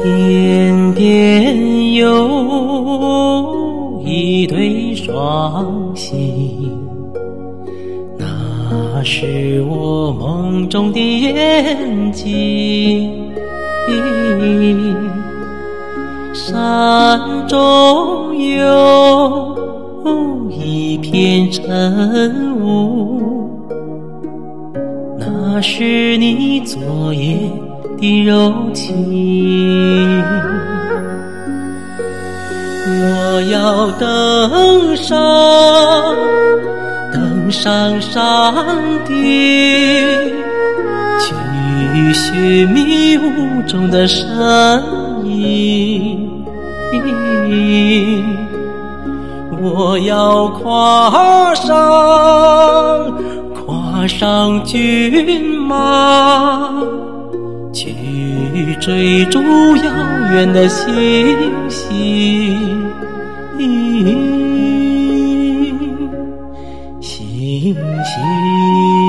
天边有一对双星，那是我梦中的眼睛。山中有一片晨雾，那是你昨夜的柔情。我要登上，登上山顶，去寻迷雾中的身影。我要跨上，跨上骏马，去追逐遥远的星星，星星。